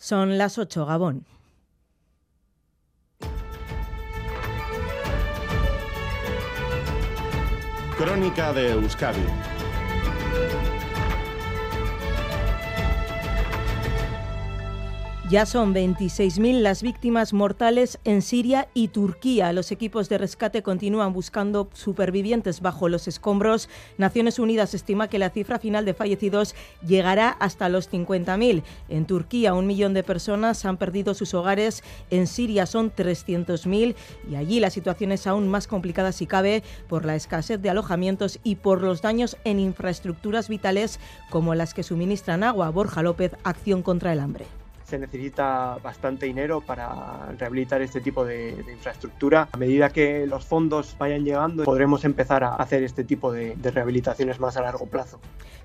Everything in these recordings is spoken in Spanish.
Son las 8, Gabón. Crónica de Euskadi Ya son 26.000 las víctimas mortales en Siria y Turquía. Los equipos de rescate continúan buscando supervivientes bajo los escombros. Naciones Unidas estima que la cifra final de fallecidos llegará hasta los 50.000. En Turquía, un millón de personas han perdido sus hogares. En Siria son 300.000 y allí la situación es aún más complicada si cabe por la escasez de alojamientos y por los daños en infraestructuras vitales como las que suministran agua. Borja López, Acción contra el Hambre se necesita bastante dinero para rehabilitar este tipo de, infraestructura. A medida que los fondos vayan llegando, podremos empezar a hacer este tipo de, rehabilitaciones más a largo plazo.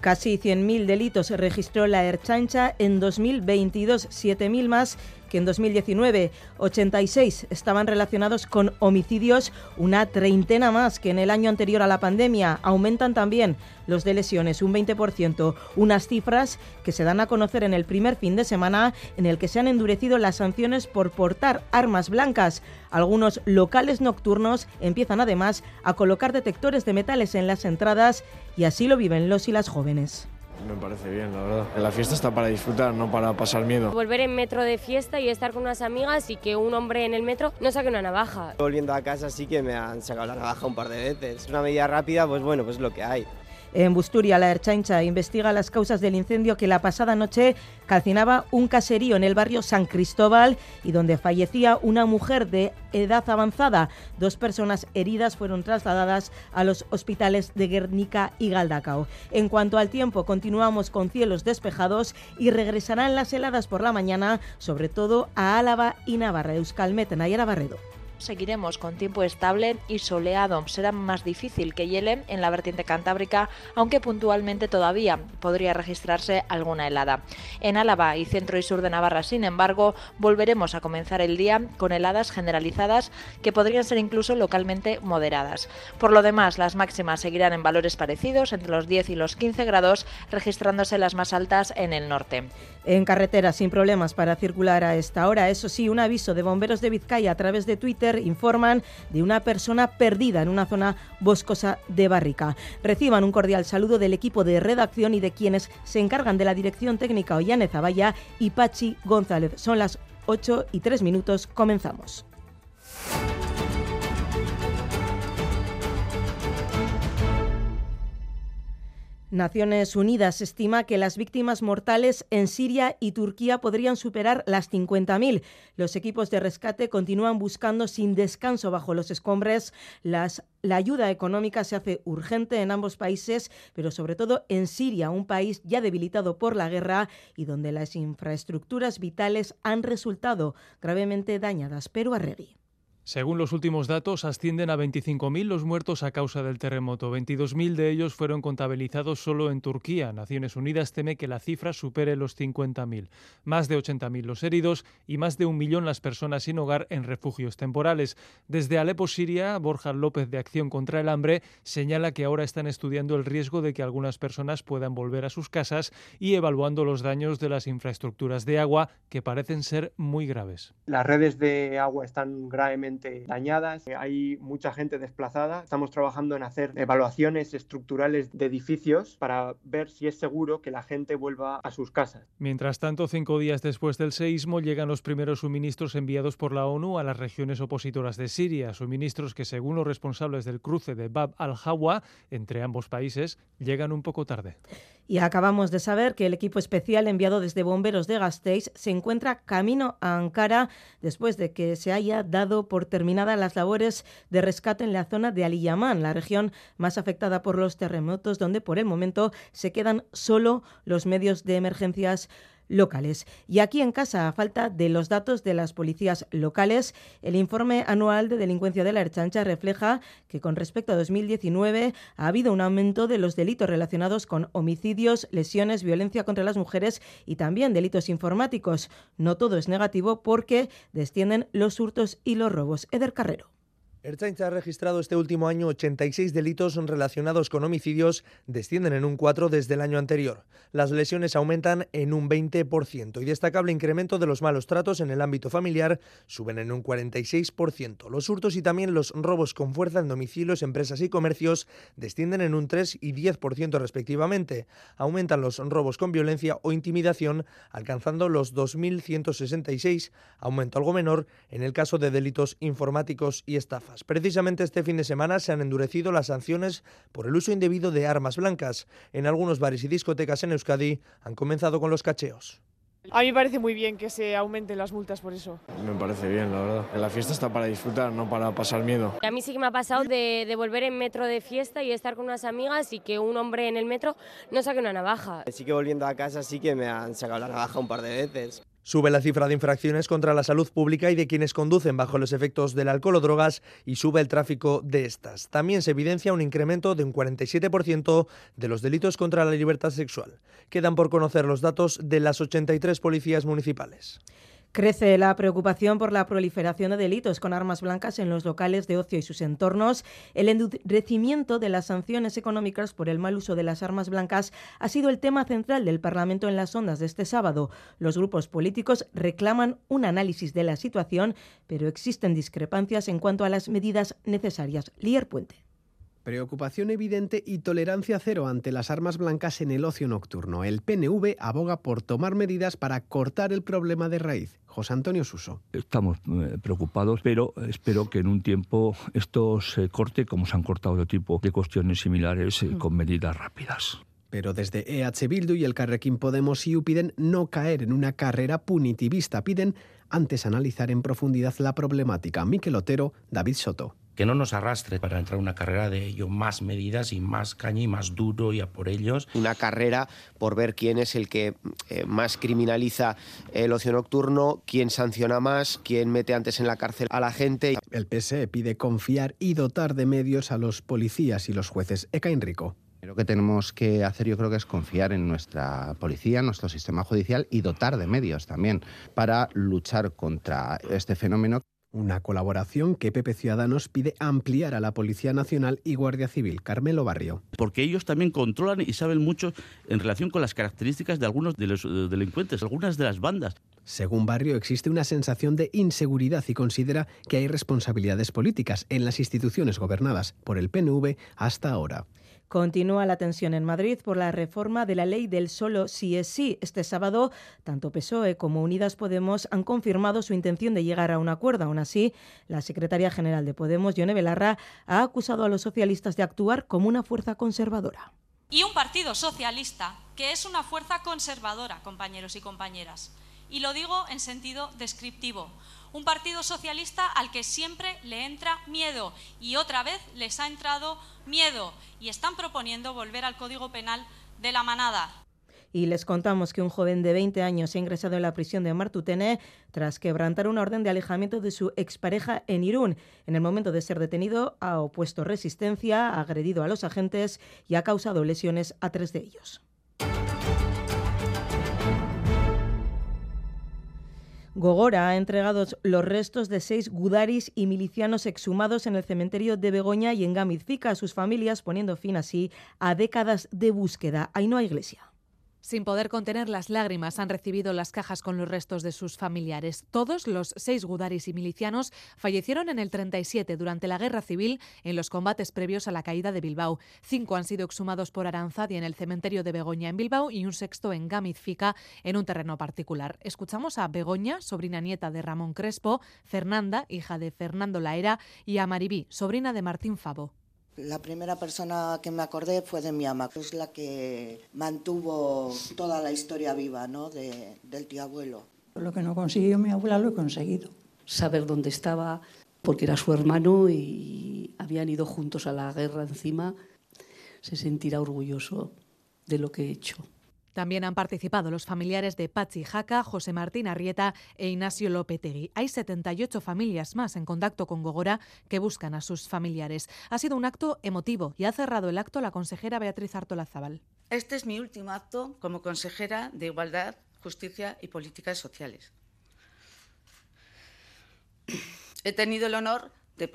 Casi 100.000 delitos registró la Erchancha en 2022, 7.000 más que en 2019. 86 estaban relacionados con homicidios, una treintena más que en el año anterior a la pandemia. Aumentan también los de lesiones, un 20%, unas cifras que se dan a conocer en el primer fin de semana en el que se han endurecido las sanciones por portar armas blancas. Algunos locales nocturnos empiezan además a colocar detectores de metales en las entradas y así lo viven los y las jóvenes. Me parece bien, la verdad. La fiesta está para disfrutar, no para pasar miedo. Volver en metro de fiesta y estar con unas amigas y que un hombre en el metro no saque una navaja. Volviendo a casa sí que me han sacado la navaja un par de veces. Es una medida rápida, pues bueno, pues lo que hay. En Busturia, la Erchancha investiga las causas del incendio que la pasada noche calcinaba un caserío en el barrio San Cristóbal y donde fallecía una mujer de edad avanzada. Dos personas heridas fueron trasladadas a los hospitales de Guernica y Galdacao. En cuanto al tiempo, continuamos con cielos despejados y regresarán las heladas por la mañana, sobre todo a Álava y Navarra. Euskalmet, Nayara Barredo seguiremos con tiempo estable y soleado. Será más difícil que hiele en la vertiente cantábrica, aunque puntualmente todavía podría registrarse alguna helada. En Álava y centro y sur de Navarra, sin embargo, volveremos a comenzar el día con heladas generalizadas que podrían ser incluso localmente moderadas. Por lo demás, las máximas seguirán en valores parecidos, entre los 10 y los 15 grados, registrándose las más altas en el norte. En carretera, sin problemas para circular a esta hora. Eso sí, un aviso de bomberos de Vizcaya a través de Twitter informan de una persona perdida en una zona boscosa de Barrica. Reciban un cordial saludo del equipo de redacción y de quienes se encargan de la dirección técnica Ollane Zavalla y Pachi González. Son las 8 y 3 minutos. Comenzamos. Naciones Unidas estima que las víctimas mortales en Siria y Turquía podrían superar las 50.000. Los equipos de rescate continúan buscando sin descanso bajo los escombres. la ayuda económica se hace urgente en ambos países, pero sobre todo en Siria, un país ya debilitado por la guerra y donde las infraestructuras vitales han resultado gravemente dañadas. Pero Arregui. Según los últimos datos, ascienden a 25.000 los muertos a causa del terremoto. 22.000 de ellos fueron contabilizados solo en Turquía. Naciones Unidas teme que la cifra supere los 50.000. Más de 80.000 los heridos y más de un millón las personas sin hogar en refugios temporales. Desde Alepo, Siria, Borja López de Acción contra el Hambre señala que ahora están estudiando el riesgo de que algunas personas puedan volver a sus casas y evaluando los daños de las infraestructuras de agua que parecen ser muy graves. Las redes de agua están gravemente dañadas, hay mucha gente desplazada. Estamos trabajando en hacer evaluaciones estructurales de edificios para ver si es seguro que la gente vuelva a sus casas. Mientras tanto, cinco días después del seísmo llegan los primeros suministros enviados por la ONU a las regiones opositoras de Siria, suministros que según los responsables del cruce de Bab al-Hawa entre ambos países llegan un poco tarde. Y acabamos de saber que el equipo especial enviado desde bomberos de Gasteiz se encuentra camino a Ankara después de que se haya dado por terminadas las labores de rescate en la zona de Aliyaman, la región más afectada por los terremotos, donde por el momento se quedan solo los medios de emergencias locales. Y aquí en casa, a falta de los datos de las policías locales, el informe anual de delincuencia de la Erchancha refleja que con respecto a 2019 ha habido un aumento de los delitos relacionados con homicidios, lesiones, violencia contra las mujeres y también delitos informáticos. No todo es negativo porque descienden los hurtos y los robos. Eder Carrero. Ertzaintza ha registrado este último año 86 delitos relacionados con homicidios, descienden en un 4 desde el año anterior. Las lesiones aumentan en un 20% y destacable incremento de los malos tratos en el ámbito familiar suben en un 46%. Los hurtos y también los robos con fuerza en domicilios, empresas y comercios descienden en un 3 y 10% respectivamente. Aumentan los robos con violencia o intimidación, alcanzando los 2.166, aumento algo menor en el caso de delitos informáticos y estafas. Precisamente este fin de semana se han endurecido las sanciones por el uso indebido de armas blancas. En algunos bares y discotecas en Euskadi han comenzado con los cacheos. A mí me parece muy bien que se aumenten las multas por eso. Me parece bien, la verdad. La fiesta está para disfrutar, no para pasar miedo. A mí sí que me ha pasado de, de, volver en metro de fiesta y estar con unas amigas y que un hombre en el metro no saque una navaja. Sí que volviendo a casa sí que me han sacado la navaja un par de veces. Sube la cifra de infracciones contra la salud pública y de quienes conducen bajo los efectos del alcohol o drogas y sube el tráfico de estas. También se evidencia un incremento de un 47% de los delitos contra la libertad sexual. Quedan por conocer los datos de las 83 policías municipales. Crece la preocupación por la proliferación de delitos con armas blancas en los locales de ocio y sus entornos. El endurecimiento de las sanciones económicas por el mal uso de las armas blancas ha sido el tema central del Parlamento en las ondas de este sábado. Los grupos políticos reclaman un análisis de la situación, pero existen discrepancias en cuanto a las medidas necesarias. Lier Puente. Preocupación evidente y tolerancia cero ante las armas blancas en el ocio nocturno. El PNV aboga por tomar medidas para cortar el problema de raíz. José Antonio Suso. Estamos eh, preocupados, pero espero que en un tiempo esto se corte como se han cortado otro tipo de cuestiones similares eh, con medidas rápidas. Pero desde EH Bildu y el Carrequín Podemos y piden no caer en una carrera punitivista. Piden antes analizar en profundidad la problemática. Miquel Otero, David Soto que no nos arrastre para entrar en una carrera de ello, más medidas y más caña y más duro y a por ellos. Una carrera por ver quién es el que eh, más criminaliza el ocio nocturno, quién sanciona más, quién mete antes en la cárcel a la gente. El PSE pide confiar y dotar de medios a los policías y los jueces. Eka Enrico. Lo que tenemos que hacer yo creo que es confiar en nuestra policía, en nuestro sistema judicial y dotar de medios también para luchar contra este fenómeno. Una colaboración que Pepe Ciudadanos pide ampliar a la Policía Nacional y Guardia Civil. Carmelo Barrio. Porque ellos también controlan y saben mucho en relación con las características de algunos de los delincuentes, algunas de las bandas. Según Barrio, existe una sensación de inseguridad y considera que hay responsabilidades políticas en las instituciones gobernadas por el PNV hasta ahora. Continúa la tensión en Madrid por la reforma de la ley del solo sí es sí. Este sábado, tanto PSOE como Unidas Podemos han confirmado su intención de llegar a un acuerdo. Aún así, la secretaria general de Podemos, Yone Belarra, ha acusado a los socialistas de actuar como una fuerza conservadora. Y un partido socialista que es una fuerza conservadora, compañeros y compañeras. Y lo digo en sentido descriptivo un partido socialista al que siempre le entra miedo y otra vez les ha entrado miedo y están proponiendo volver al Código Penal de la manada. Y les contamos que un joven de 20 años ha ingresado en la prisión de Martutene tras quebrantar una orden de alejamiento de su expareja en Irún. En el momento de ser detenido ha opuesto resistencia, ha agredido a los agentes y ha causado lesiones a tres de ellos. Gogora ha entregado los restos de seis gudaris y milicianos exhumados en el cementerio de Begoña y en Gamizfica a sus familias, poniendo fin así a décadas de búsqueda. Ahí iglesia. Sin poder contener las lágrimas, han recibido las cajas con los restos de sus familiares. Todos los seis gudaris y milicianos fallecieron en el 37 durante la Guerra Civil en los combates previos a la caída de Bilbao. Cinco han sido exhumados por Aranzadi en el cementerio de Begoña en Bilbao y un sexto en Gamizfica en un terreno particular. Escuchamos a Begoña, sobrina nieta de Ramón Crespo, Fernanda, hija de Fernando Laera, y a Maribí, sobrina de Martín Favo. La primera persona que me acordé fue de mi ama, que es la que mantuvo toda la historia viva ¿no? de, del tío abuelo. Lo que no consiguió mi abuela lo he conseguido. Saber dónde estaba, porque era su hermano y habían ido juntos a la guerra encima, se sentirá orgulloso de lo que he hecho. También han participado los familiares de Pachi Jaca, José Martín Arrieta e Ignacio Lopetegui. Hay 78 familias más en contacto con Gogora que buscan a sus familiares. Ha sido un acto emotivo y ha cerrado el acto la consejera Beatriz Artola Zabal. Este es mi último acto como consejera de Igualdad, Justicia y Políticas Sociales. He tenido el honor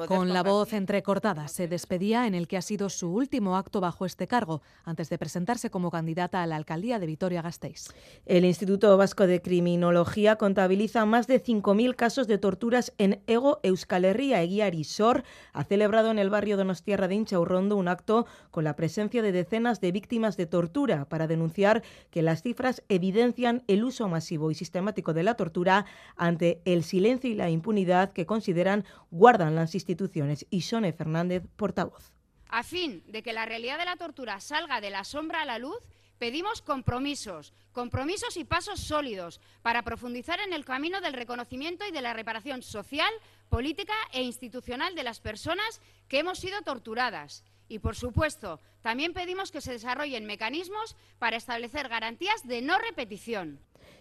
Con la voz entrecortada se despedía en el que ha sido su último acto bajo este cargo, antes de presentarse como candidata a la alcaldía de Vitoria-Gasteiz. El Instituto Vasco de Criminología contabiliza más de 5.000 casos de torturas en Ego Euskal Herria. Eguiari Sor ha celebrado en el barrio Donostierra de Inchaurrondo un acto con la presencia de decenas de víctimas de tortura para denunciar que las cifras evidencian el uso masivo y sistemático de la tortura ante el silencio y la impunidad que consideran guardan las instituciones. Y Sone Fernández, portavoz. A fin de que la realidad de la tortura salga de la sombra a la luz, pedimos compromisos, compromisos y pasos sólidos para profundizar en el camino del reconocimiento y de la reparación social, política e institucional de las personas que hemos sido torturadas. Y, por supuesto, también pedimos que se desarrollen mecanismos para establecer garantías de no repetición.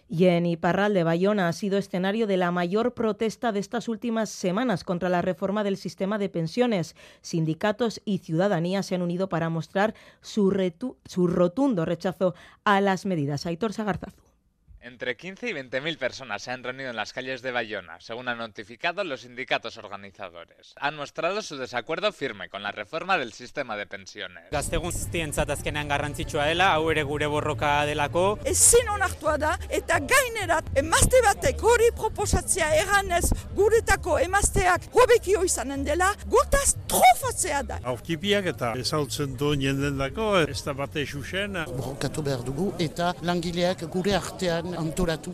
Y en Iparral de Bayona ha sido escenario de la mayor protesta de estas últimas semanas contra la reforma del sistema de pensiones. Sindicatos y ciudadanía se han unido para mostrar su, su rotundo rechazo a las medidas. Aitor Sagarzazu. Entre 15 y 20 mil personas se han reunido en las calles de Bayona, según han notificado los sindicatos organizadores. Han mostrado su desacuerdo firme con la reforma del sistema de pensiones. Gazte guztientzat azkenean garrantzitsua dela, hau ere gure borroka delako. Ezin onartua da eta gainerat emazte batek hori proposatzea eganez guretako emazteak hobekio izanen dela, gutaz trofatzea da. Aurkipiak eta ezautzen du jenden dako, ez da bate xuxen. Borrokatu behar dugu eta langileak gure artean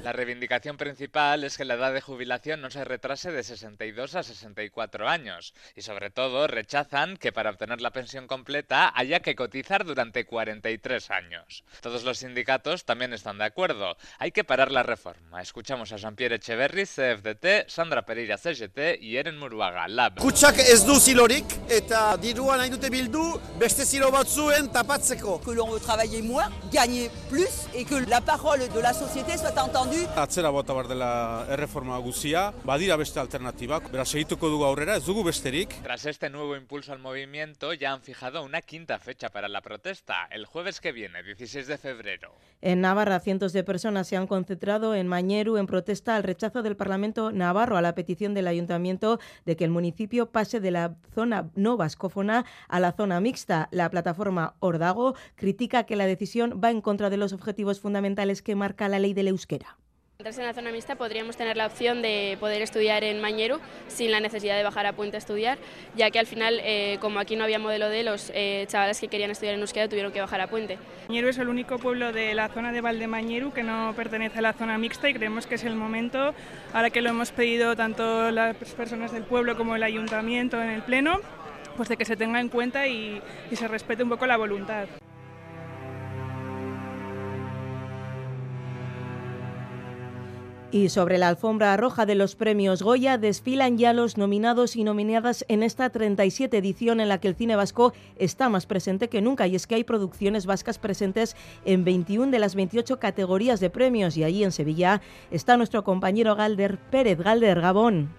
La reivindicación principal es que la edad de jubilación no se retrase de 62 a 64 años y sobre todo rechazan que para obtener la pensión completa haya que cotizar durante 43 años. Todos los sindicatos también están de acuerdo. Hay que parar la reforma. Escuchamos a Jean-Pierre Echeverri, CFDT, Sandra Pereira, CGT y Eren Muruaga, LAB. Kutsak ez du zilorik eta dirua nahi dute bildu beste zilo batzuen tapatzeko. Que l'on veut travailler moins, gagner plus et que la parole de la société soit entendue. Atzera bota bar dela erreforma guzia, badira beste alternatibak, beraz segituko dugu aurrera, ez dugu besterik. Tras este nuevo impulso al movimiento, ya han fijado una quinta fecha para la protesta, el jueves que viene, 16 de febrero. En Navarra, cientos de personas se han concentrado en Mañeru en protesta al rechazo del Parlamento navarro a la petición del Ayuntamiento de que el municipio pase de la zona no vascófona a la zona mixta. La plataforma Ordago critica que la decisión va en contra de los objetivos fundamentales que marca la ley del euskera. Mientras en la zona mixta podríamos tener la opción de poder estudiar en Mañeru sin la necesidad de bajar a Puente a estudiar, ya que al final, eh, como aquí no había modelo de los eh, chavales que querían estudiar en euskera tuvieron que bajar a Puente. Mañeru es el único pueblo de la zona de Valdemañeru que no pertenece a la zona mixta y creemos que es el momento, ahora que lo hemos pedido tanto las personas del pueblo como el ayuntamiento en el pleno, pues de que se tenga en cuenta y, y se respete un poco la voluntad. Y sobre la alfombra roja de los premios Goya desfilan ya los nominados y nominadas en esta 37 edición en la que el cine vasco está más presente que nunca y es que hay producciones vascas presentes en 21 de las 28 categorías de premios y allí en Sevilla está nuestro compañero Galder Pérez. Galder, Gabón.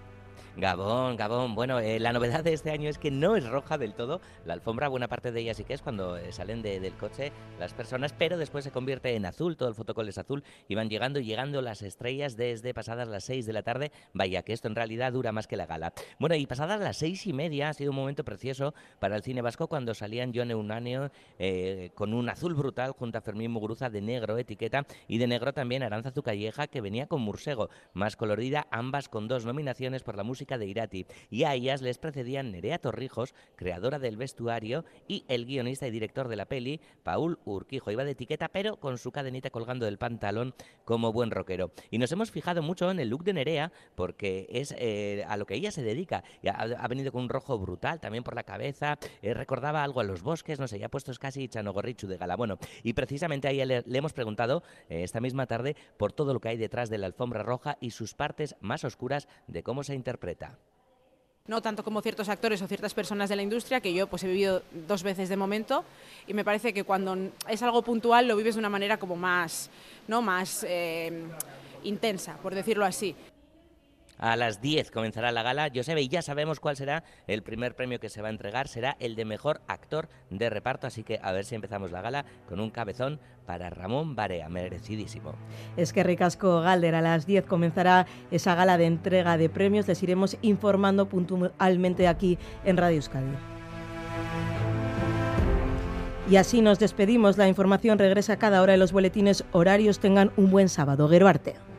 Gabón, Gabón. Bueno, eh, la novedad de este año es que no es roja del todo. La alfombra, buena parte de ella sí que es cuando eh, salen de, del coche las personas, pero después se convierte en azul, todo el fotocol es azul y van llegando y llegando las estrellas desde pasadas las 6 de la tarde. Vaya, que esto en realidad dura más que la gala. Bueno, y pasadas las seis y media ha sido un momento precioso para el cine vasco cuando salían John Eunanio eh, con un azul brutal junto a Fermín Muguruza de negro, etiqueta, y de negro también Aranza Zucalleja que venía con Mursego, más colorida, ambas con dos nominaciones por la música de Irati, y a ellas les precedían Nerea Torrijos, creadora del vestuario, y el guionista y director de la peli, Paul Urquijo. Iba de etiqueta, pero con su cadenita colgando del pantalón como buen rockero. Y nos hemos fijado mucho en el look de Nerea, porque es eh, a lo que ella se dedica. Ha, ha, venido con un rojo brutal, también por la cabeza, eh, recordaba algo a los bosques, no sé, ya puestos casi chanogorrichu de gala. Bueno, y precisamente a ella le, hemos preguntado eh, esta misma tarde por todo lo que hay detrás de la alfombra roja y sus partes más oscuras de cómo se interpreta. No tanto como ciertos actores o ciertas personas de la industria, que yo pues he vivido dos veces de momento, y me parece que cuando es algo puntual lo vives de una manera como más, ¿no? más eh, intensa, por decirlo así. A las 10 comenzará la gala, Josebe, y ya sabemos cuál será el primer premio que se va a entregar. Será el de mejor actor de reparto, así que a ver si empezamos la gala con un cabezón para Ramón Barea, merecidísimo. Es que Ricasco Galder, a las 10 comenzará esa gala de entrega de premios. Les iremos informando puntualmente aquí en Radio Euskadi. Y así nos despedimos. La información regresa cada hora de los boletines horarios. Tengan un buen sábado. Guero Arte.